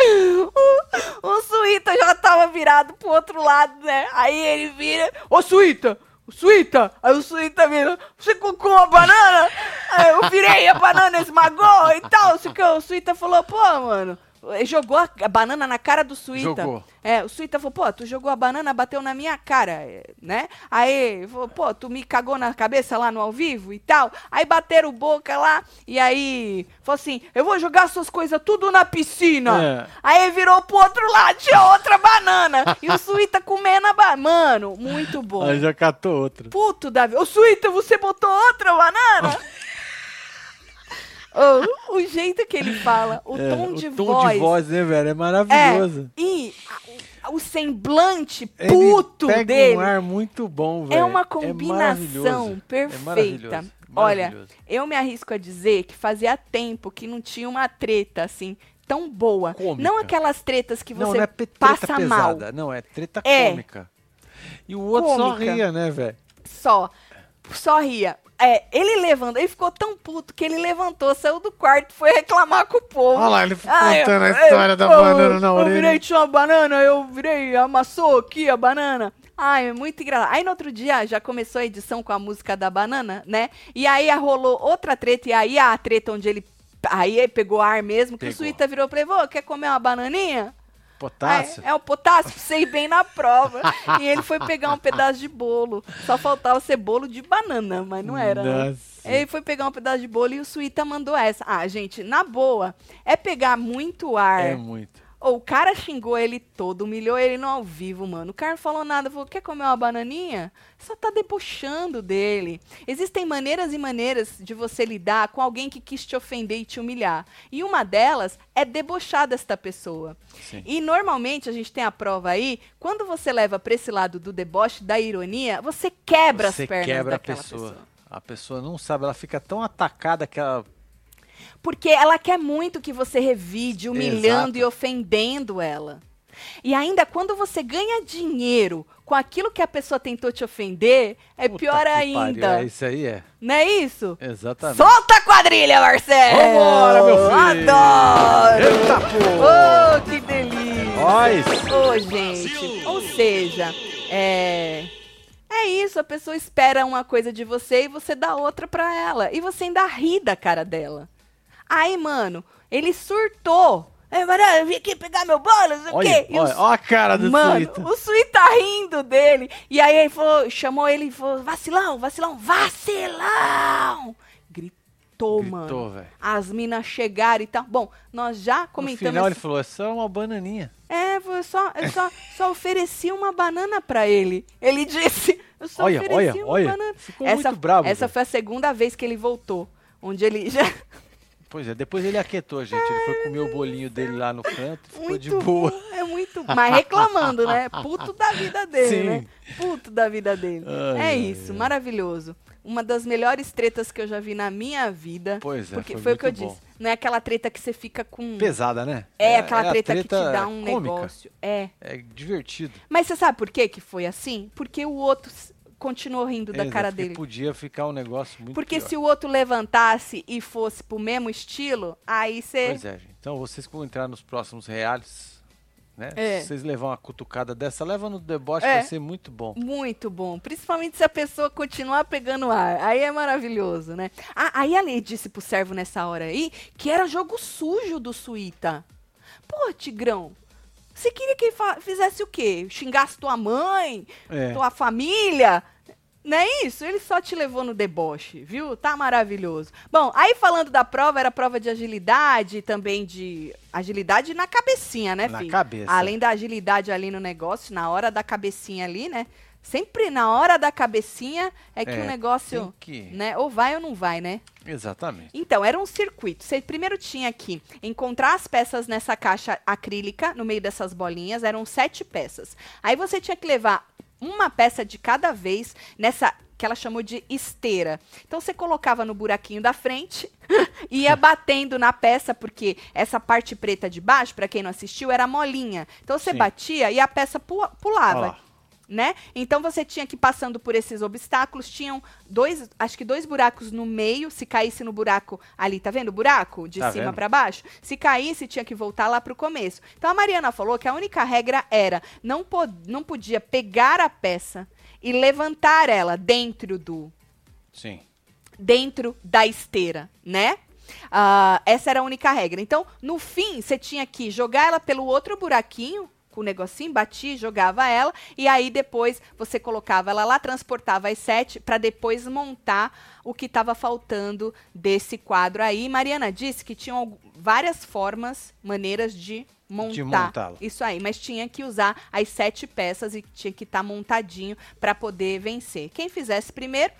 o, o Suíta já tava virado pro outro lado, né? Aí ele vira. Ô, Suíta! Ô, Suíta! Aí o Suíta vira. Você colocou a banana? Aí eu virei a banana, esmagou e tal. O Suíta falou, pô, mano. Jogou a banana na cara do Suíta. Jogou. É, o Suíta falou, pô, tu jogou a banana, bateu na minha cara, é, né? Aí, falou, pô, tu me cagou na cabeça lá no ao vivo e tal. Aí bateram boca lá, e aí falou assim, eu vou jogar suas coisas tudo na piscina. É. Aí virou pro outro lado, tinha outra banana. E o Suíta comendo a banana. Mano, muito bom. Aí já catou outro. Puto, Davi. Ô, Suíta, você botou outra banana? Ô, o jeito que ele fala, o É, tom de o tom voz. de voz, né, velho? É É, maravilhoso. e a- o semblante Ele puto pega dele um ar muito bom, velho. é uma combinação É perfeita. maravilhoso, Olha, maravilhoso. eu me arrisco a dizer que fazia tempo que não tinha uma treta assim tão boa. Cômica. Não aquelas tretas que não, você não é pe- treta passa mal. pesada, não, é treta É. cômica. E o outro só Cômica. ria, né, velho? Só. Só ria. É, ele levantou, ele ficou tão puto que ele levantou, saiu do quarto e foi reclamar com o povo. Olha lá, ele ficou Ah, eu- contando a eu- história da eu- banana na Eu orelha. virei, tinha uma banana, eu virei, amassou aqui a banana. Ai, é muito engraçado. Aí no outro dia já começou a edição com a música da banana, né? E aí rolou outra treta, e aí a treta onde ele. Aí ele pegou ar mesmo, que Pegou. o Suíta virou pra ele, "Vô, quer comer uma bananinha? Potássio. É, é o potássio ir bem na prova. e ele foi pegar um pedaço de bolo. Só faltava ser bolo de banana, mas não era. né? Nossa. Ele foi pegar um pedaço de bolo e o Suíta mandou essa. Ah, gente, na boa, é pegar muito ar. É muito. Ou o cara xingou ele todo, humilhou ele no ao vivo, mano. O cara não falou nada, falou, quer comer uma bananinha? Só tá debochando dele. Existem maneiras e maneiras de você lidar com alguém que quis te ofender e te humilhar. E uma delas é debochar desta pessoa. Sim. E normalmente a gente tem a prova aí, quando você leva pra esse lado do deboche, da ironia, você quebra Você as pernas quebra a daquela pessoa. pessoa. A pessoa não sabe, ela fica tão atacada que ela. Porque ela quer muito que você revide, humilhando Exato. e ofendendo ela. E ainda quando você ganha dinheiro com aquilo que a pessoa tentou te ofender, é Puta pior ainda. pariu, É isso aí, é. Não é isso? Exatamente. Solta a quadrilha, Marcelo! Vambora, meu filho! Adoro! Eita, pô! Oh, que delícia! Nós! Ô, gente. Ou seja, é. É isso, a pessoa espera uma coisa de você e você dá outra pra ela. E você ainda ri da cara dela. Aí, mano, ele surtou. Ei, Mariana, vim aqui pegar meu bolo, não sei o Olha, quê. O olha, olha a cara do Mano, Suíta. o Sui tá rindo dele. E aí ele falou, chamou ele e falou: vacilão, vacilão, vacilão! Gritou, Gritou, mano. velho. As minas chegaram e tal. Bom, nós já No comentamos. final ele falou, é só uma bananinha. É, foi só, eu só, só ofereci uma banana pra ele. Ele disse, eu só Olha, ofereci olha, uma olha. banana. Ficou essa, muito bravo. Essa velho. foi a segunda vez que ele voltou. Onde ele já. Pois é, depois ele aquietou, gente. Ele foi comer o bolinho dele lá no canto e ficou de Muito boa. bom, é muito. Mas reclamando, né? Puto da vida dele, Sim. né? Puto da vida dele. Ai, é isso, ai. maravilhoso. Uma das melhores tretas que eu já vi na minha vida. Pois é, porque foi foi, o que eu bom. disse. Não é aquela treta que você fica com. Pesada, né? É, aquela a treta, que te dá um cômica. negócio. É. É divertido. Mas você sabe por que que foi assim? Porque o outro continuou rindo da Exato, cara dele. podia ficar um negócio muito Porque pior. se o outro levantasse e fosse pro mesmo estilo, aí você. Pois é, gente. Então vocês que vão entrar nos próximos reais, né? É. Se vocês levar uma cutucada dessa, leva no deboche, É. vai ser muito bom. Muito bom. Principalmente se a pessoa continuar pegando ar. Aí é maravilhoso, né? Ah, aí a lei disse pro servo nessa hora aí que era jogo sujo do Suíta. Pô, Tigrão, você queria que ele fizesse o quê? Xingasse tua mãe, É. tua família? Não é isso? Ele só te levou no deboche, viu? Tá maravilhoso. Bom, aí falando da prova, era prova de agilidade, também de agilidade na cabecinha, né, Na filho? cabeça. Além da agilidade ali no negócio, na hora da cabecinha ali, né? Sempre na hora da cabecinha é que É, o negócio, que- né? Ou vai ou não vai, né? Exatamente. Então, era um circuito. Você primeiro tinha que encontrar as peças nessa caixa acrílica, no meio dessas bolinhas, eram sete peças. Aí você tinha que levar uma peça de cada vez nessa que ela chamou de esteira. Então você colocava no buraquinho da frente e ia batendo na peça, porque essa parte preta de baixo, para quem não assistiu, era molinha. Então você Sim. batia e a peça pulava. Né? Então você tinha que ir passando por esses obstáculos, tinham dois, acho que dois buracos no meio, se caísse no buraco ali, tá vendo o buraco de Tá cima para baixo? Se caísse, tinha que voltar lá pro começo. Então a Mariana falou que a única regra era não po não podia pegar a peça e levantar ela dentro do Sim. dentro da esteira, né? Ah, essa era a única regra. Então, no fim, você tinha que jogar ela pelo outro buraquinho, com o negocinho, batia, jogava ela, e aí depois você colocava ela lá, transportava as sete, para depois montar o que estava faltando desse quadro aí. Mariana disse que tinham várias formas, maneiras de montar. montá-lo. Isso aí, mas tinha que usar as sete peças e tinha que estar montadinho para poder vencer. Quem fizesse primeiro,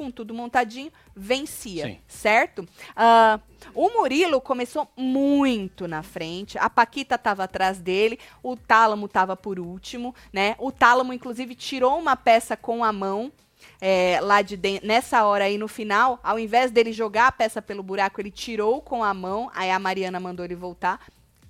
com tudo montadinho, vencia, Sim. certo? Ah, o Murilo começou muito na frente, a Paquita estava atrás dele, o Tálamo estava por último, né? O Tálamo, inclusive, tirou uma peça com a mão. é, lá de dentro, nessa hora aí no final, ao invés dele jogar a peça pelo buraco, ele tirou com a mão, aí a Mariana mandou ele voltar.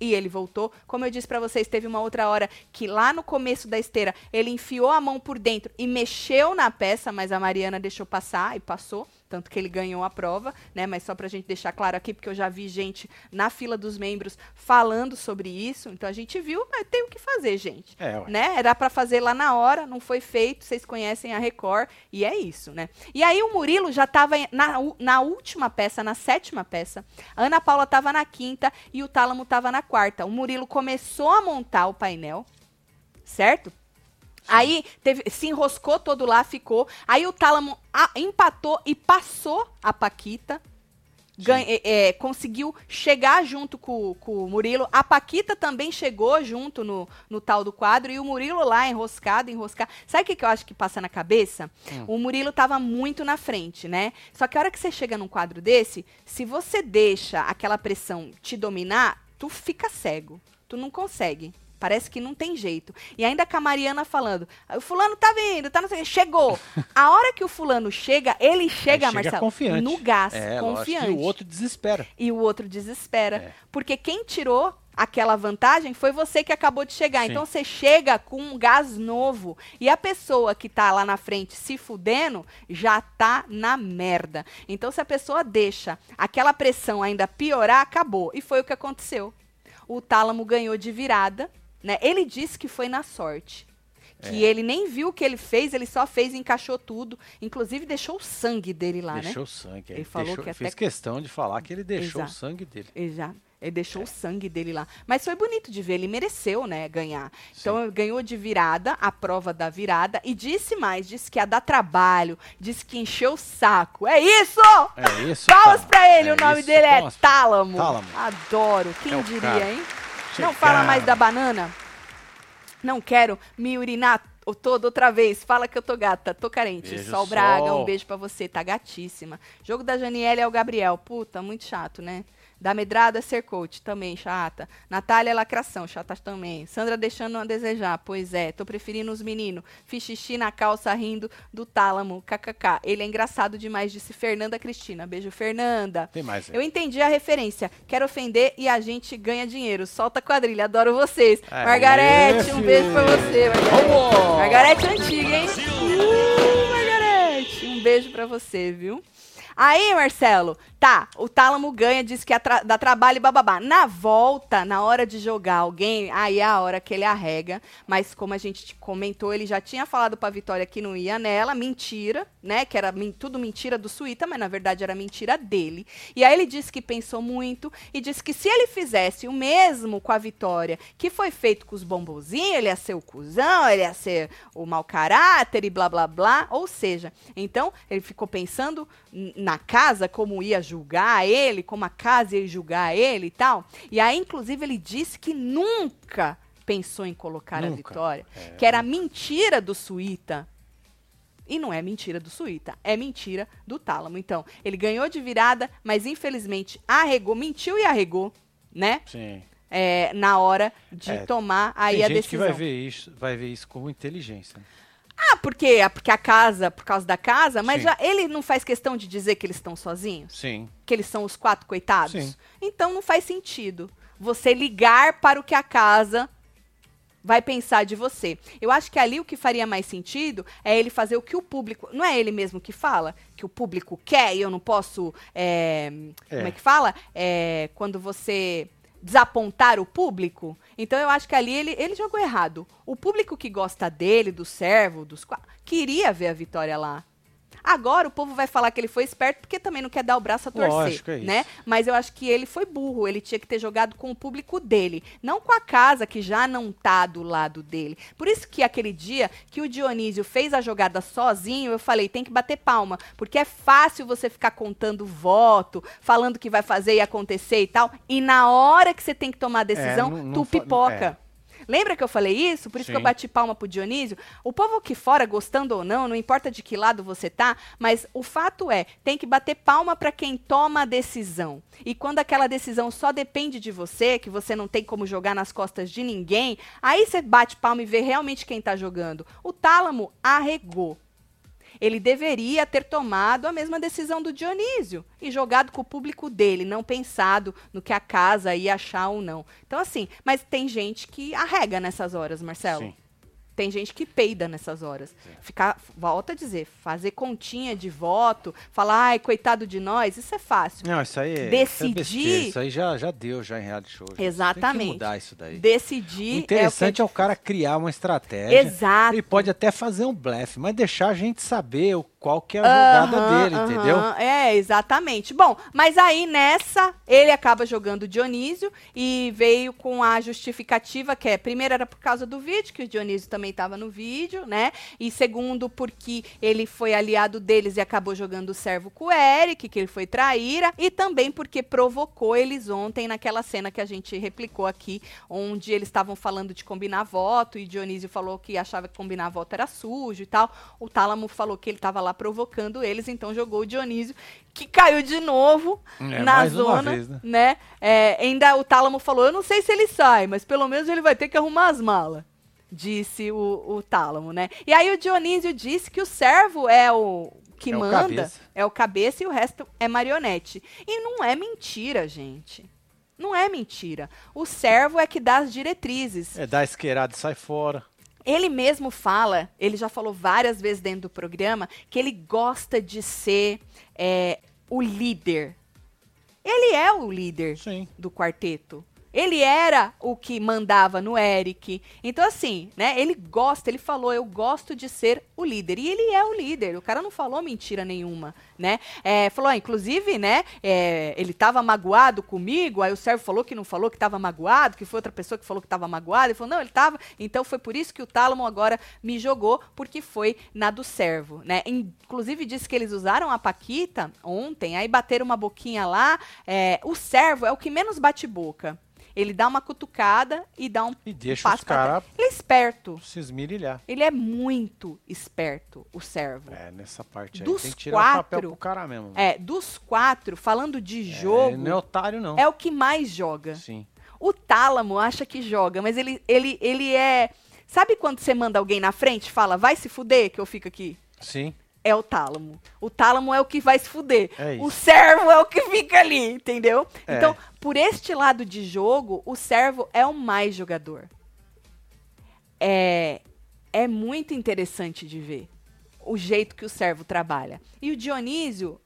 E ele voltou. Como eu disse pra vocês, teve uma outra hora que lá no começo da esteira ele enfiou a mão por dentro e mexeu na peça, mas a Mariana deixou passar e passou. Tanto que ele ganhou a prova, né? Mas só pra gente deixar claro aqui, porque eu já vi gente na fila dos membros falando sobre isso. Então a gente viu, mas tem o que fazer, gente É, né? Era pra fazer lá na hora, não foi feito. Vocês conhecem a Record e é isso, né? E aí o Murilo já tava em- na, na última peça, na sétima peça. A Ana Paula tava na quinta e o Tálamo tava na quarta. O Murilo começou a montar o painel, certo? Aí teve- se enroscou todo lá, ficou. Aí o Tálamo a- empatou e passou a Paquita. Ganha- é, é, conseguiu chegar junto com, com o Murilo. A Paquita também chegou junto no, no tal do quadro. E o Murilo lá, enroscado, enroscado. Sabe o que, que eu acho que passa na cabeça? O Murilo tava muito na frente, né? Só que a hora que você chega num quadro desse, se você deixa aquela pressão te dominar, tu fica cego. Tu não consegue. Parece que não tem jeito. E ainda com a Mariana falando, "Ah, o fulano tá vindo, tá não sei o quê." Chegou. A hora que o fulano chega, ele chega, Aí Marcelo, confiante. no gás, é, lógico, confiante. E o outro desespera. E o outro desespera. É. Porque quem tirou aquela vantagem foi você que acabou de chegar. Sim. Então você chega com um gás novo. E a pessoa que tá lá na frente se fudendo já tá na merda. Então se a pessoa deixa aquela pressão ainda piorar, acabou. E foi o que aconteceu. O Tálamo ganhou de virada. Né? Ele disse que foi na sorte. Que É. ele nem viu o que ele fez, ele só fez e encaixou tudo. Inclusive deixou o sangue dele lá, né? deixou o sangue. Ele Ele falou deixou, que fez até- questão de falar que ele deixou Exato. o sangue dele. Ele já Ele deixou o sangue dele lá. Mas foi bonito de ver, ele mereceu, né, ganhar. Então ganhou de virada, a prova da virada, e disse mais, disse que ia dar trabalho, disse que encheu o saco. É isso! É isso. Palmas pra ele, É o nome isso, dele é Tálamo. Tálamo. Adoro, quem É diria, cara. Não fala mais da banana? Não quero me urinar o todo outra vez. Fala que eu tô gata, tô carente. Beijo, Sol Braga, Sol. um beijo pra você, tá gatíssima. Jogo da Janiele é o Gabriel. Puta, muito chato, né? Da Medrada, ser coach, também chata. Natália, lacração, chata também. Sandra deixando a desejar, pois é. Tô preferindo os meninos. Fiz xixi na calça rindo do tálamo, kkk. Ele é engraçado demais, disse Fernanda Cristina. Beijo, Fernanda. Tem mais aí. Eu entendi a referência. Quero ofender e a gente ganha dinheiro. Solta quadrilha, adoro vocês. Aê, Margarete, um beijo pra você, Margarete. Margarete é antiga, hein? Uh, Margarete, um beijo pra você, viu? Aí, Marcelo, tá, o Tálamo ganha, diz que atra- dá trabalho e bababá. Na volta, na hora de jogar alguém, aí é a hora que ele arrega. Mas como a gente te comentou, ele já tinha falado pra Vitória que não ia nela, mentira, né? Que era men- tudo mentira do Suíta, mas na verdade era mentira dele. E aí ele disse que pensou muito e disse que se ele fizesse o mesmo com a Vitória, que foi feito com os bombozinhos, ele ia ser o cuzão, ele ia ser o mau caráter e blá blá blá. Ou seja, então ele ficou pensando na casa, como ia julgar ele, como a casa ia julgar ele e tal. E aí, inclusive, ele disse que nunca pensou em colocar a Nunca. Vitória, É. que era mentira do Suíta. E não é mentira do Suíta, é mentira do Tálamo. Então, ele ganhou de virada, mas infelizmente arregou, mentiu e arregou, né? Sim. É, na hora de É, tomar aí Tem a gente decisão. que vai ver isso, vai ver isso como inteligência. né? Ah, porque, porque a casa, por causa da casa, mas Sim. já ele não faz questão de dizer que eles estão sozinhos? Sim. Que eles são os quatro coitados? Sim. Então não faz sentido você ligar para o que a casa vai pensar de você. Eu acho que ali o que faria mais sentido é ele fazer o que o público. Não é ele mesmo que fala? Que o público quer e eu não posso. é, É. Como é que fala? É, quando você desapontar o público. Então eu acho que ali ele, ele jogou errado. O público que gosta dele, do servo, dos queria ver a vitória lá. Agora o povo vai falar que ele foi esperto porque também não quer dar o braço a torcer, Lógico, é né? Mas eu acho que ele foi burro, ele tinha que ter jogado com o público dele, não com a casa que já não tá do lado dele. Por isso que aquele dia que o Dionísio fez a jogada sozinho, eu falei, tem que bater palma, porque é fácil você ficar contando voto, falando que vai fazer e acontecer e tal, e na hora que você tem que tomar a decisão, não- não tu pipoca. é. Lembra que eu falei isso? Por isso que eu Sim. bati palma pro Dionísio. O povo aqui fora, gostando ou não, não importa de que lado você tá, mas o fato é, tem que bater palma para quem toma a decisão. E quando aquela decisão só depende de você, que você não tem como jogar nas costas de ninguém, aí você bate palma e vê realmente quem tá jogando. O Tálamo arregou. Ele deveria ter tomado a mesma decisão do Dionísio e jogado com o público dele, não pensado no que a casa ia achar ou não. Então, assim, mas tem gente que arrega nessas horas, Marcelo. Sim. Tem gente que peida nessas horas. Ficar, volta a dizer, fazer continha de voto, falar, ai, coitado de nós, isso é fácil. Não, isso aí é. Decidir- Isso, é besteira, isso aí já, já deu já em reality show. já. Tem Exatamente. que mudar isso daí. Decidir. O interessante é é o o, cara criar uma estratégia. Exato. Ele pode até fazer um blefe, mas deixar a gente saber o, qual que é a jogada dele, entendeu? É, exatamente. Bom, mas aí nessa, ele acaba jogando o Dionísio e veio com a justificativa que é, primeiro era por causa do vídeo, que o Dionísio também estava no vídeo, né? E segundo, porque ele foi aliado deles e acabou jogando o servo com o Eric, que ele foi traíra, e também porque provocou eles ontem naquela cena que a gente replicou aqui, onde eles estavam falando de combinar voto, e Dionísio falou que achava que combinar voto era sujo e tal. O Tálamo falou que ele estava lá provocando eles, então jogou o Dionísio, que caiu de novo É, na zona, vez, né? né? É, ainda o Tálamo falou, eu não sei se ele sai, mas pelo menos ele vai ter que arrumar as malas. Disse o, o Tálamo, né? E aí o Dionísio disse que o servo é o que É o manda, cabeça. é o cabeça e o resto é marionete. E não é mentira, gente. Não é mentira. O servo é que dá as diretrizes. É dar esquerda e sai fora. Ele mesmo fala, ele já falou várias vezes dentro do programa, que ele gosta de ser é, o líder. Ele é o líder Sim. do quarteto. Ele era o que mandava no Eric. Então, assim, né? Ele gosta, ele falou, eu gosto de ser o líder. E ele é o líder. O cara não falou mentira nenhuma, né? É, falou, ah, inclusive, né? É, ele tava magoado comigo. Aí o servo falou que não falou que tava magoado, que foi outra pessoa que falou que tava magoado. Ele falou, não, ele tava. Então foi por isso que o Tálamo agora me jogou, porque foi na do servo, né? Inclusive disse que eles usaram a Paquita ontem, aí bateram uma boquinha lá. É, o servo é o que menos bate boca. Ele dá uma cutucada e dá um E deixa os caras. Ele é esperto. se esmirilhar. Ele é muito esperto, o servo. É, nessa parte aí. Dos Tem que tirar o papel quatro, pro cara mesmo. É, dos quatro, falando de É, jogo, Ele não é otário, não. é o que mais joga. Sim. O Tálamo acha que joga, mas ele, ele, ele é. Sabe quando você manda alguém na frente e fala, vai se fuder que eu fico aqui? Sim. É o Tálamo. O Tálamo é o que vai se fuder. É. O servo é o que fica ali, entendeu? É. Então, por este lado de jogo, o servo é o mais jogador. É, é muito interessante de ver o jeito que o servo trabalha. E o Dionísio,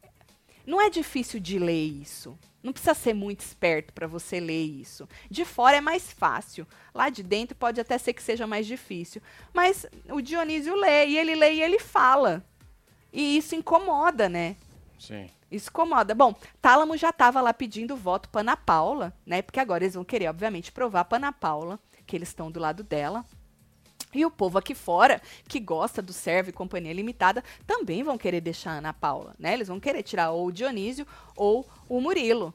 não é difícil de ler isso. Não precisa ser muito esperto para você ler isso. De fora é mais fácil. Lá de dentro pode até ser que seja mais difícil. Mas o Dionísio lê, e ele lê e ele fala. E isso incomoda, né? Sim. Isso incomoda. Bom, Tálamo já estava lá pedindo voto para Ana Paula, né? Porque agora eles vão querer, obviamente, provar para Ana Paula que eles estão do lado dela. E o povo aqui fora, que gosta do Servo e Companhia Limitada, também vão querer deixar a Ana Paula, né? Eles vão querer tirar ou o Dionísio ou o Murilo.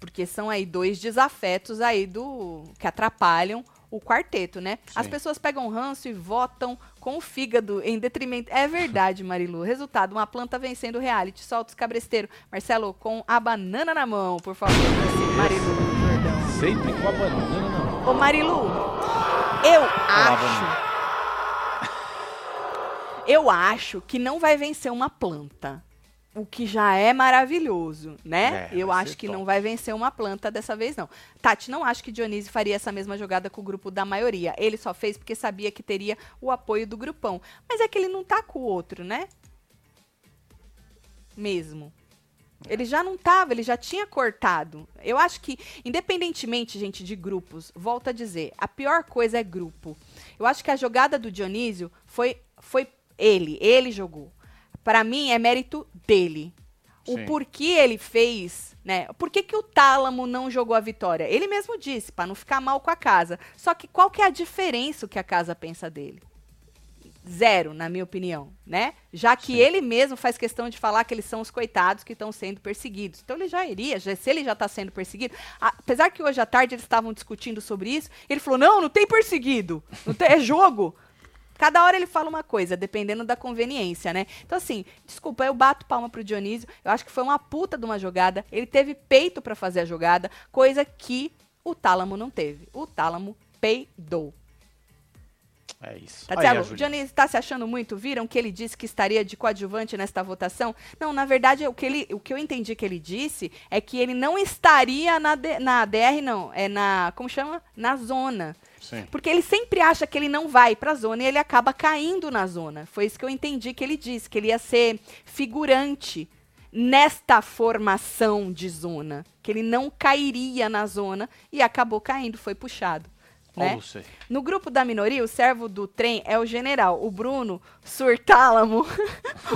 Porque são aí dois desafetos aí do que atrapalham o quarteto, né? As Sim. pessoas pegam ranço e votam com o fígado em detrimento. É verdade, Marilu. Resultado: uma planta vencendo o reality. Solta os cabresteiros. Marcelo, com a banana na mão, por favor. Assim, Marilu. Sempre com a banana na mão. Ô, Marilu, eu acho. Eu acho que não vai vencer uma planta. O que já é maravilhoso, né? É, eu acho que top. não vai vencer uma planta dessa vez, não. Tati, não acho que Dionísio faria essa mesma jogada com o grupo da maioria. Ele só fez porque sabia que teria o apoio do grupão. Mas é que ele não tá com o outro, né? Mesmo. Ele já não tava, ele já tinha cortado. Eu acho que, independentemente, gente, de grupos, volto a dizer, a pior coisa é grupo. Eu acho que a jogada do Dionísio foi, foi ele, ele jogou. Pra mim, é mérito dele. O Sim. porquê ele fez, né? Por que, que o Tálamo não jogou a vitória? Ele mesmo disse, pra não ficar mal com a casa. Só que qual que é a diferença que a casa pensa dele? Zero, na minha opinião, né? Já que Sim. ele mesmo faz questão de falar que eles são os coitados que estão sendo perseguidos. Então ele já iria, já- se ele já está sendo perseguido. Apesar que hoje à tarde eles estavam discutindo sobre isso, ele falou: não, não tem perseguido, não tem- é jogo. Cada hora ele fala uma coisa, dependendo da conveniência, né? Então, assim, desculpa, eu bato palma pro Dionísio. Eu acho que foi uma puta de uma jogada. Ele teve peito pra fazer a jogada, coisa que o Tálamo não teve. O Tálamo peidou. É isso. Tatielo, o Júlia. Dionísio tá se achando muito? Viram que ele disse que estaria de coadjuvante nesta votação? Não, na verdade, o que, ele, o que eu entendi que ele disse é que ele não estaria na, na DR, não. É na. Como chama? Na zona. Porque ele sempre acha que ele não vai pra zona e ele acaba caindo na zona. Foi isso que eu entendi que ele disse, que ele ia ser figurante nesta formação de zona. Que ele não cairia na zona e acabou caindo, foi puxado. Né? No grupo da minoria, o servo do trem é o general, o Bruno Surtálamo.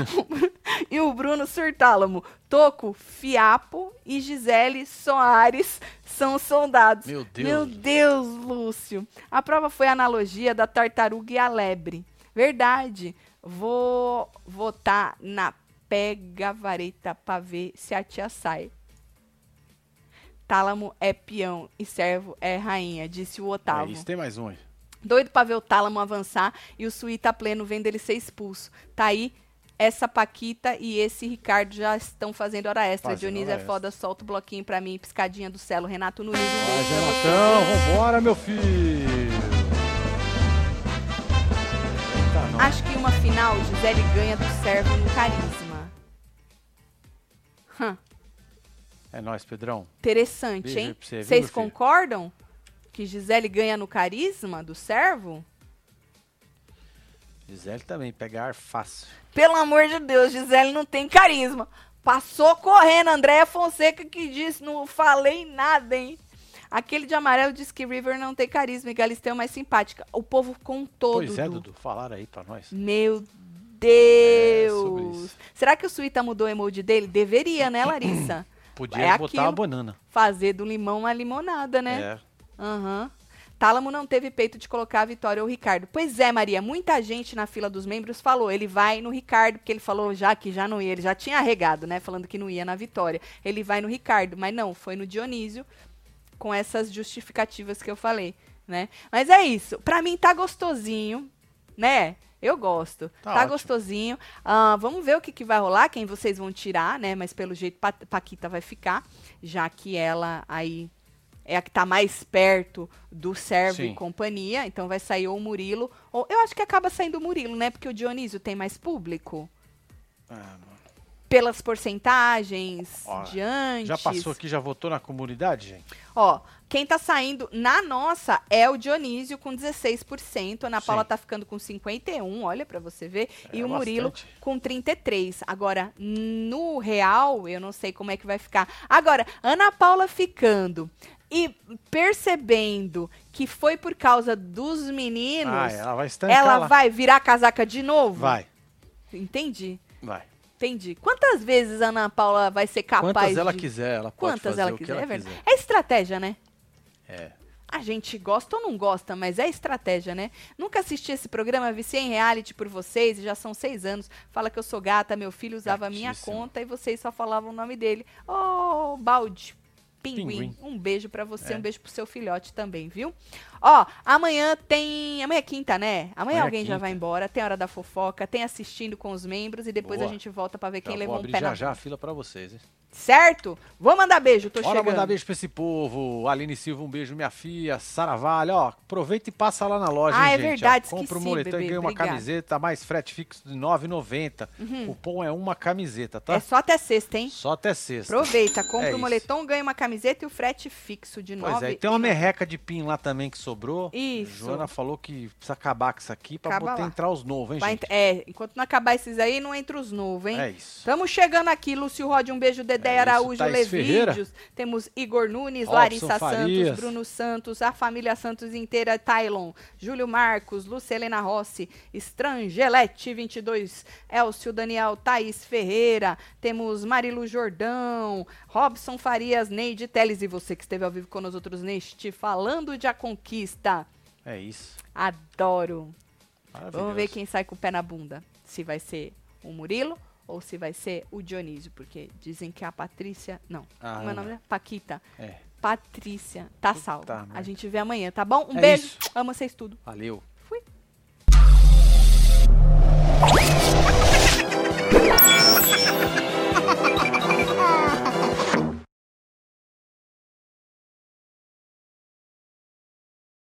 e o Bruno Surtálamo, Toco, Fiapo e Gisele Soares são os soldados. Meu Deus. Meu Deus, Lúcio. A prova foi a analogia da tartaruga e a lebre. Verdade. Vou votar na pega vareta pra ver se a tia sai. Tálamo é peão e servo é rainha, disse o É Otávio. isso, tem mais um aí. Doido pra ver o Tálamo avançar e o Suíta pleno vendo ele ser expulso. Tá aí, essa Paquita e esse Ricardo já estão fazendo hora extra. Fazendo Dionísio hora é foda, solta o bloquinho pra mim, piscadinha do celo. Renato Nunes, você. Renatão, vambora, meu filho. Eita. Acho que uma final, Gisele ganha do servo no carisma. Hum, É nóis, Pedrão. interessante, Beijo hein? você, Vocês concordam que Gisele ganha no carisma do servo? Gisele também, pegar fácil. Pelo amor de Deus, Gisele não tem carisma. Passou correndo, Andréia Fonseca que disse, não falei nada, hein? Aquele de amarelo diz que River não tem carisma e Galisteu é mais simpática. O povo com todo. Pois é, Dudu, falaram aí pra nós. Meu É, Deus! isso. Será que o Suíta mudou o emoji dele? Deveria, né, Larissa? Podia É botar uma banana. Fazer do limão uma limonada, né? É. Aham. Tálamo não teve peito de colocar a Vitória ou o Ricardo. Pois é, Maria, muita gente na fila dos membros falou, ele vai no Ricardo, porque ele falou já que já não ia, ele já tinha arregado, né, falando que não ia na Vitória. Ele vai no Ricardo, mas não, foi no Dionísio, com essas justificativas que eu falei, né? Mas é isso, pra mim tá gostosinho, né? Eu gosto. Tá Tá, gostosinho. Ah, vamos ver o que, que vai rolar, quem vocês vão tirar, né? Mas pelo jeito Pa- Paquita vai ficar, já que ela aí é a que tá mais perto do Servo Sim. e companhia. Então vai sair ou o Murilo, ou eu acho que acaba saindo o Murilo, né? Porque o Dionísio tem mais público. Ah, mano. Pelas porcentagens Ó, de antes. Já passou aqui, já votou na comunidade, gente? Ó, quem tá saindo na nossa é o Dionísio com 16%, a Ana Sim. Paula tá ficando com 51, olha pra você ver, É e o Murilo bastante. com 33. Agora, no real, eu não sei como é que vai ficar. Agora, Ana Paula ficando e percebendo que foi por causa dos meninos, Ah, ela vai ela vai virar casaca de novo? Vai, Entendi. vai. Entendi. Quantas vezes a Ana Paula vai ser capaz Quantas ela de... quiser, ela pode Quantas fazer ela quiser, ela é verdade. quiser. É estratégia, né? É. A gente gosta ou não gosta, mas é estratégia, né? Nunca assisti esse programa, viciei em reality por vocês, e já são seis anos. Fala que eu sou gata, meu filho usava a minha Gatíssimo. conta e vocês só falavam o nome dele. Oh, balde. Pinguim. Pinguim. Um beijo pra você, É. um beijo pro seu filhote também, viu? Ó, amanhã tem. Amanhã é quinta, né? Amanhã Amanhã é alguém já vai embora, tem hora da fofoca, tem assistindo com os membros e depois Boa. a gente volta pra ver quem Já levou vou um pé já na já a bunda. fila pra vocês, hein? Certo? Vou mandar beijo, tô Bora chegando. mandar beijo pra esse povo. Aline Silva, um beijo, minha filha. Sara Vale, ó, aproveita e passa lá na loja, Ah, hein, é gente. verdade, ó, Compra o esqueci, moletom bebê, e ganha uma camiseta, mais frete fixo de R$ 9,90. O pão é uma camiseta, tá? É só até sexta, hein? Só até sexta. Aproveita, compra É o isso. moletom, ganha uma camiseta e o frete fixo de Pois nove. é, e tem uma merreca de pin lá também que sobrou. Isso. Joana falou que precisa acabar com isso aqui pra Acaba botar lá. entrar os novos, hein, Vai gente? ent- É, enquanto não acabar esses aí, não entra os novos, hein? É isso. Estamos chegando aqui, Lúcio Rod, um beijo, Dedé É Araújo. Levídeos. Temos Igor Nunes, Robson Larissa Farias. Santos, Bruno Santos, a família Santos inteira, Tylon, Júlio Marcos, Lucelena Rossi, Estrangelete 22, Elcio Daniel, Thaís Ferreira, temos Marilu Jordão, Robson Farias, Neide Teles e você que esteve ao vivo com nós outros neste Falando de A Conquista conquista. É isso. Adoro. Vamos ver quem sai com o pé na bunda. Se vai ser o Murilo ou se vai ser o Dionísio, porque dizem que a Patrícia. Não, ah, meu é nome é Paquita. É. Patrícia tá salvo. A gente vê amanhã, tá bom? Um é beijo. Isso. Amo vocês tudo. Valeu. Fui.